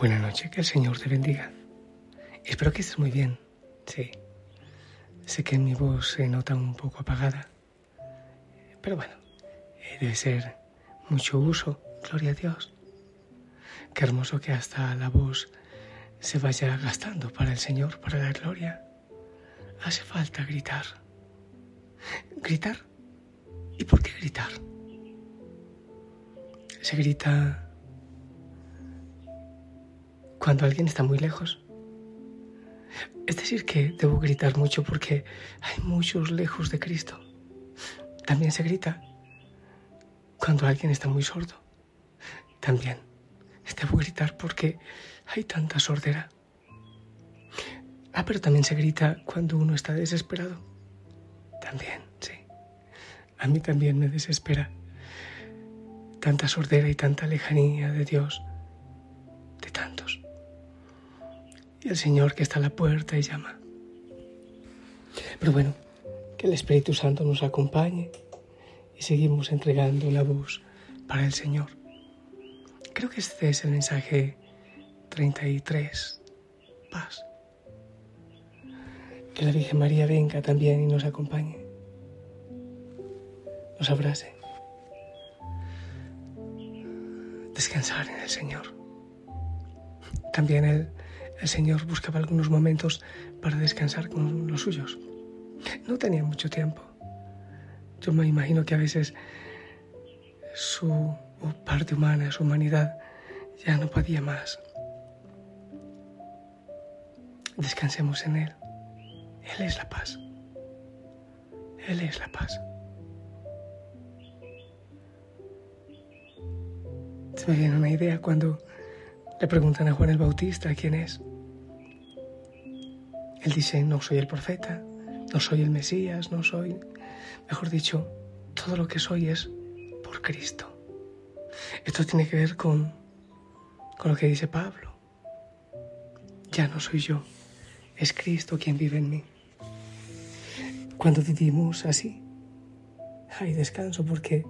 Buenas noches, que el Señor te bendiga. Espero que estés muy bien. Sí. Sé que mi voz se nota un poco apagada. Pero bueno, eh, debe ser mucho uso. Gloria a Dios. Qué hermoso que hasta la voz se vaya gastando para el Señor, para la gloria. Hace falta gritar. ¿Gritar? ¿Y por qué gritar? Se grita cuando alguien está muy lejos. Es decir, que debo gritar mucho porque hay muchos lejos de Cristo. También se grita cuando alguien está muy sordo. También debo gritar porque hay tanta sordera. Ah, pero también se grita cuando uno está desesperado. También, sí. A mí también me desespera tanta sordera y tanta lejanía de Dios, y el Señor que está a la puerta y llama. Pero bueno, que el Espíritu Santo nos acompañe y seguimos entregando la voz para el Señor. Creo que este es el mensaje 33, paz. Que la Virgen María venga también y nos acompañe, nos abrace. Descansar en el Señor. También Él el Señor buscaba algunos momentos para descansar con los suyos. No tenía mucho tiempo. Yo me imagino que a veces su parte humana, su humanidad, ya no podía más. Descansemos en Él. Él es la paz. Él es la paz. Se me viene una idea cuando le preguntan a Juan el Bautista quién es. Él dice, no soy el profeta, no soy el Mesías, no soy, mejor dicho, todo lo que soy es por Cristo. Esto tiene que ver con, con lo que dice Pablo. Ya no soy yo, es Cristo quien vive en mí. Cuando vivimos así, hay descanso porque,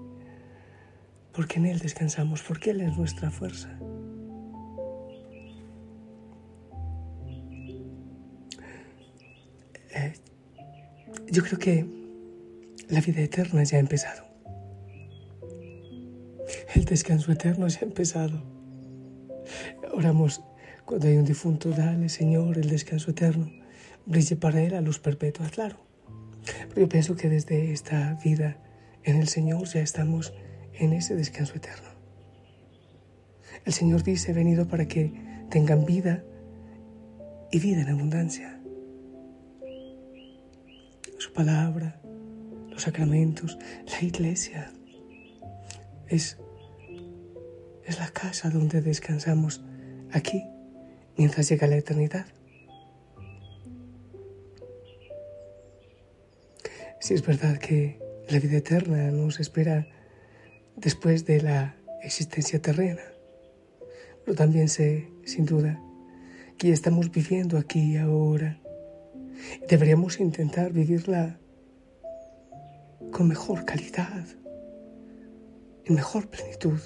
porque en Él descansamos, porque Él es nuestra fuerza. Yo creo que la vida eterna ya ha empezado. El descanso eterno ya ha empezado. Oramos cuando hay un difunto, dale Señor el descanso eterno, brille para él a luz perpetua, claro. Pero yo pienso que desde esta vida en el Señor ya estamos en ese descanso eterno. El Señor dice, he venido para que tengan vida y vida en abundancia palabra, los sacramentos, la iglesia. Es, es la casa donde descansamos aquí mientras llega la eternidad. Si es verdad que la vida eterna nos espera después de la existencia terrena, pero también sé, sin duda, que estamos viviendo aquí y ahora Deberíamos intentar vivirla con mejor calidad, en mejor plenitud.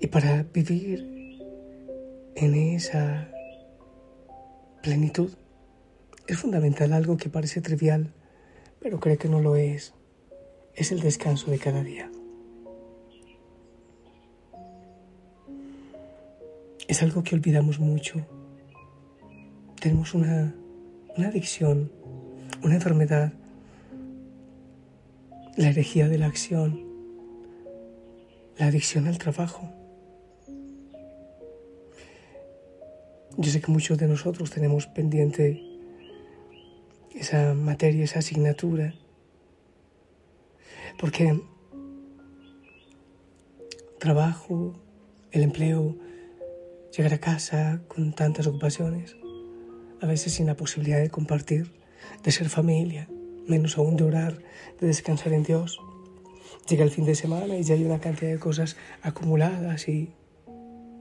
Y para vivir en esa plenitud es fundamental algo que parece trivial, pero creo que no lo es. Es el descanso de cada día. Es algo que olvidamos mucho tenemos una, adicción, una enfermedad, la herejía de la acción, la adicción al trabajo. Yo sé que muchos de nosotros tenemos pendiente esa materia, esa asignatura, porque trabajo, el empleo, llegar a casa con tantas ocupaciones, a veces sin la posibilidad de compartir, de ser familia, menos aún de orar, de descansar en Dios. Llega el fin de semana y ya hay una cantidad de cosas acumuladas y...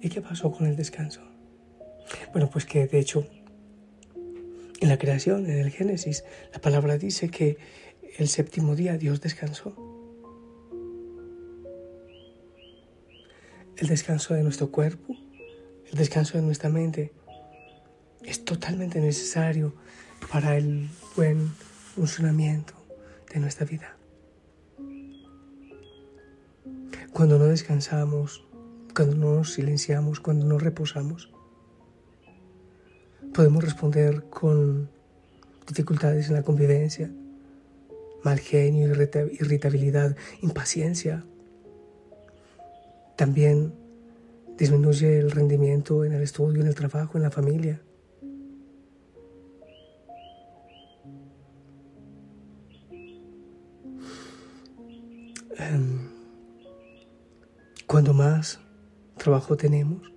¿Y qué pasó con el descanso? Bueno, pues que de hecho en la creación, en el Génesis, la palabra dice que el séptimo día Dios descansó. El descanso de nuestro cuerpo, el descanso de nuestra mente es totalmente necesario para el buen funcionamiento de nuestra vida. Cuando no descansamos, cuando no nos silenciamos, cuando no reposamos, podemos responder con dificultades en la convivencia, mal genio, irritabilidad, impaciencia. También disminuye el rendimiento en el estudio, en el trabajo, en la familia. Trabajo tenemos,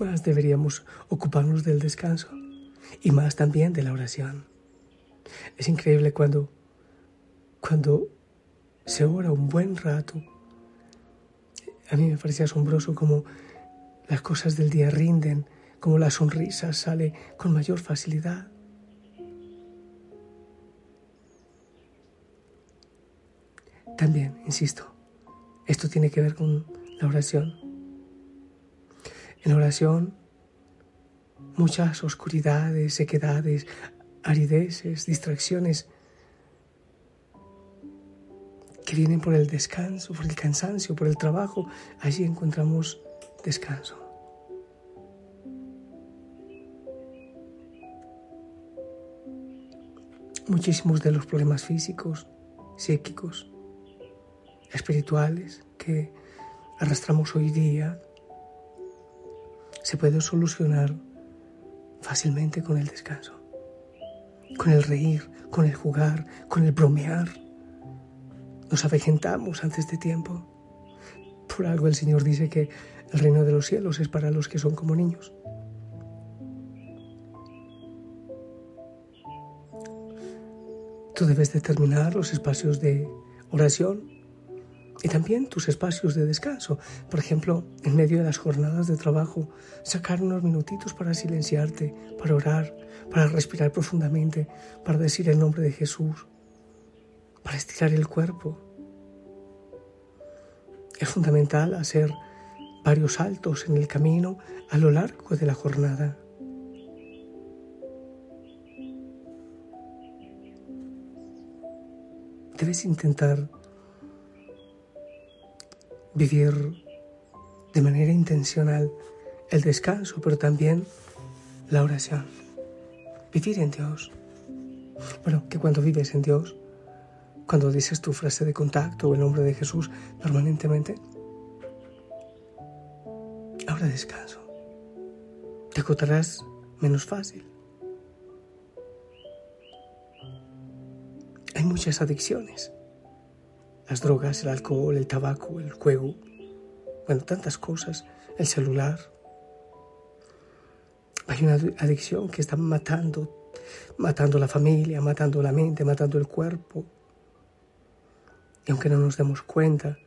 más deberíamos ocuparnos del descanso y más también de la oración. Es increíble cuando, cuando se ora un buen rato. A mí me parece asombroso como las cosas del día rinden, como la sonrisa sale con mayor facilidad. También, insisto, esto tiene que ver con la oración. En oración, muchas oscuridades, sequedades, arideces, distracciones que vienen por el descanso, por el cansancio, por el trabajo, allí encontramos descanso. Muchísimos de los problemas físicos, psíquicos, espirituales que arrastramos hoy día se pueden solucionar fácilmente con el descanso, con el reír, con el jugar, con el bromear. Nos avejentamos antes de tiempo. Por algo el Señor dice que el reino de los cielos es para los que son como niños. Tú debes determinar los espacios de oración y también tus espacios de descanso. Por ejemplo, en medio de las jornadas de trabajo, sacar unos minutitos para silenciarte, para orar, para respirar profundamente, para decir el nombre de Jesús, para estirar el cuerpo. Es fundamental hacer varios saltos en el camino a lo largo de la jornada. Debes intentar vivir de manera intencional el descanso, pero también la oración. Vivir en Dios. Bueno, que cuando vives en Dios, cuando dices tu frase de contacto o el nombre de Jesús permanentemente, ahora descanso. Te agotarás menos fácil. Hay muchas adicciones las drogas, el alcohol, el tabaco, el juego, bueno, tantas cosas, el celular. Hay una adicción que está matando, matando la familia, matando la mente, matando el cuerpo. Y aunque no nos demos cuenta,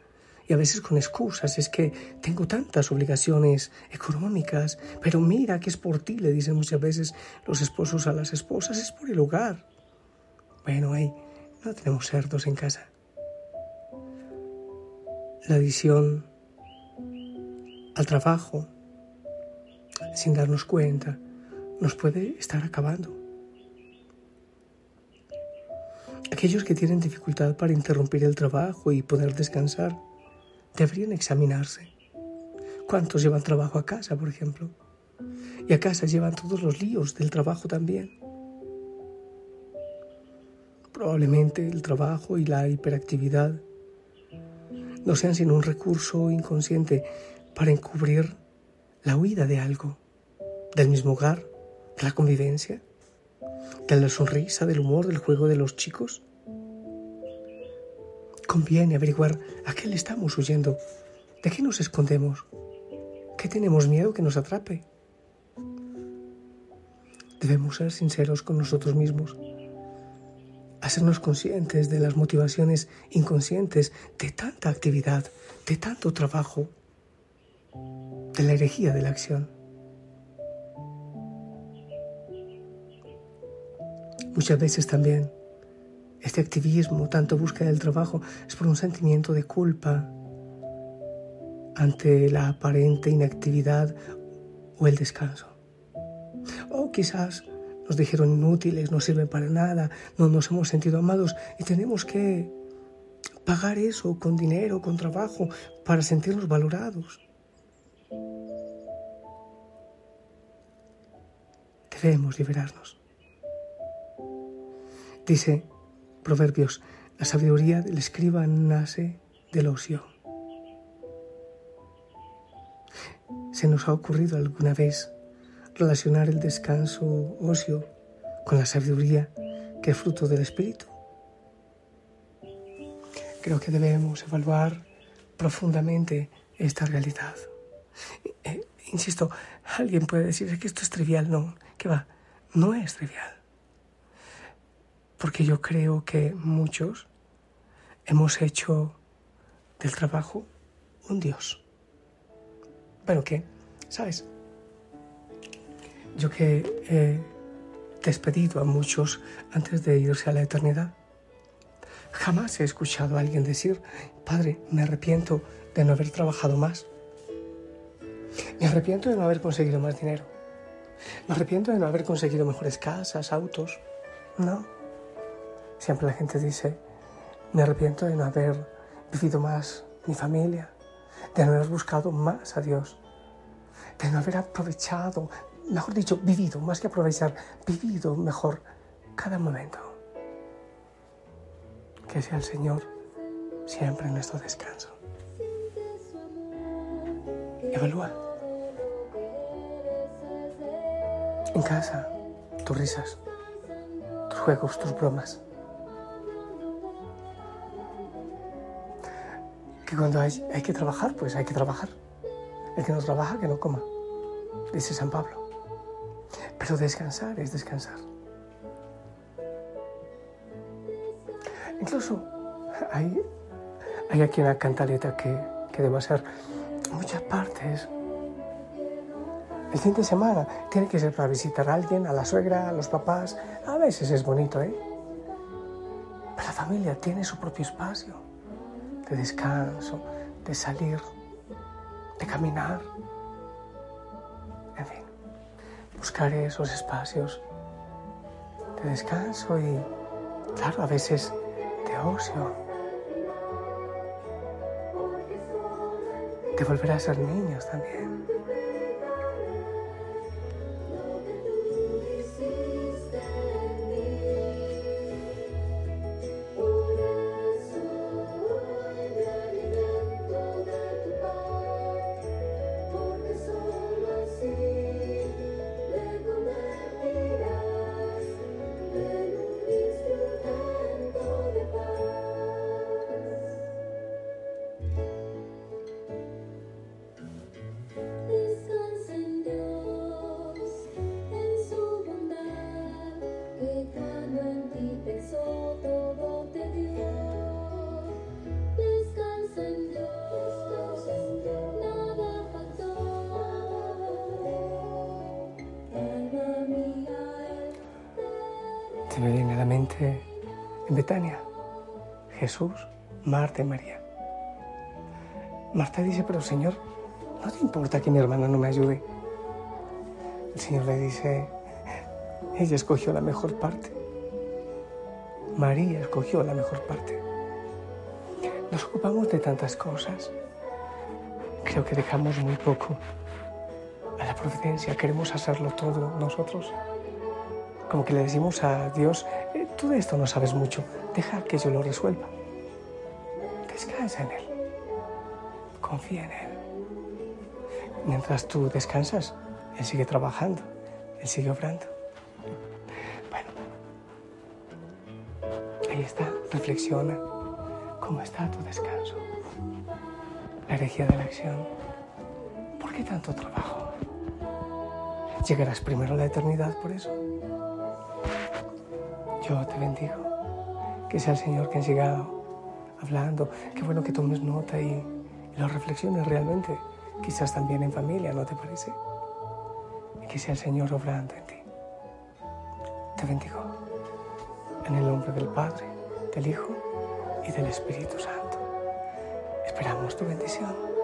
y a veces con excusas, es que tengo tantas obligaciones económicas, pero mira que es por ti, le dicen muchas veces los esposos a las esposas, es por el hogar. Bueno, ahí no tenemos cerdos en casa la adicción al trabajo, sin darnos cuenta, nos puede estar acabando. Aquellos que tienen dificultad para interrumpir el trabajo y poder descansar deberían examinarse. ¿Cuántos llevan trabajo a casa, por ejemplo? Y a casa llevan todos los líos del trabajo también. Probablemente el trabajo y la hiperactividad no sean sino un recurso inconsciente para encubrir la huida de algo, del mismo hogar, de la convivencia, de la sonrisa, del humor, del juego de los chicos. Conviene averiguar a qué le estamos huyendo, de qué nos escondemos, ¿Qué tenemos miedo que nos atrape? Debemos ser sinceros con nosotros mismos, hacernos conscientes de las motivaciones inconscientes de tanta actividad, de tanto trabajo, de la herejía de la acción. Muchas veces también este activismo, tanto búsqueda del trabajo, es por un sentimiento de culpa ante la aparente inactividad o el descanso. O quizás nos dijeron inútiles, no sirven para nada, no nos hemos sentido amados y tenemos que pagar eso con dinero, con trabajo, para sentirnos valorados. Debemos liberarnos. Dice Proverbios, la sabiduría del escriba nace del ocio. ¿Se nos ha ocurrido alguna vez relacionar el descanso ocio con la sabiduría que es fruto del espíritu? Creo que debemos evaluar profundamente esta realidad. Eh, insisto, alguien puede decir que esto es trivial, no, que va, no es trivial porque yo creo que muchos hemos hecho del trabajo un Dios. Pero que, ¿sabes? Yo que he despedido a muchos antes de irse a la eternidad, jamás he escuchado a alguien decir, Padre, me arrepiento de no haber trabajado más. Me arrepiento de no haber conseguido más dinero. Me arrepiento de no haber conseguido mejores casas, autos. No. Siempre la gente dice, me arrepiento de no haber vivido más mi familia, de no haber buscado más a Dios, de no haber aprovechado, mejor dicho, vivido, más que aprovechar, vivido mejor cada momento. Que sea el Señor siempre nuestro descanso. Evalúa. En casa, tus risas, tus juegos, tus bromas. que cuando hay, hay, que trabajar, pues hay que trabajar. El que no trabaja, que no coma, dice San Pablo. Pero descansar es descansar. Incluso hay, hay aquí una cantaleta que, que debe ser muchas partes. El fin de semana tiene que ser para visitar a alguien, a la suegra, a los papás. A veces es bonito, ¿eh? Pero la familia tiene su propio espacio de descanso, de salir, de caminar. En fin, buscar esos espacios de descanso y, claro, a veces de ocio. De volver a ser niños también. Se me viene a la mente en Betania, Jesús, Marta y María. Marta dice, pero Señor, ¿no te importa que mi hermana no me ayude? El Señor le dice, ella escogió la mejor parte. María escogió la mejor parte. Nos ocupamos de tantas cosas. Creo que dejamos muy poco a la providencia. Queremos hacerlo todo nosotros como que le decimos a Dios, eh, tú de esto no sabes mucho, deja que yo lo resuelva. Descansa en Él, confía en Él. Mientras tú descansas, Él sigue trabajando, Él sigue obrando. Bueno, ahí está, reflexiona, ¿cómo está tu descanso? La herejía de la acción, ¿por qué tanto trabajo? Llegarás primero a la eternidad por eso. Yo te bendigo. Que sea el Señor quien siga hablando. Qué bueno que tomes nota y, y lo reflexiones realmente. Quizás también en familia, ¿no te parece? Y que sea el Señor obrando en ti. Te bendigo. En el nombre del Padre, del Hijo y del Espíritu Santo. Esperamos tu bendición.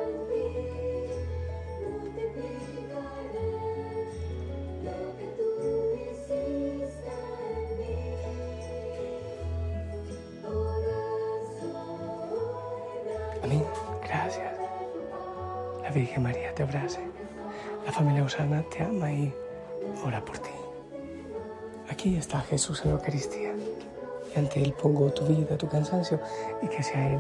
Amén. Gracias. La Virgen María te abrace. La familia Osana te ama y ora por ti. Aquí está Jesús en la Eucaristía. Y ante Él pongo tu vida, tu cansancio y que sea Él.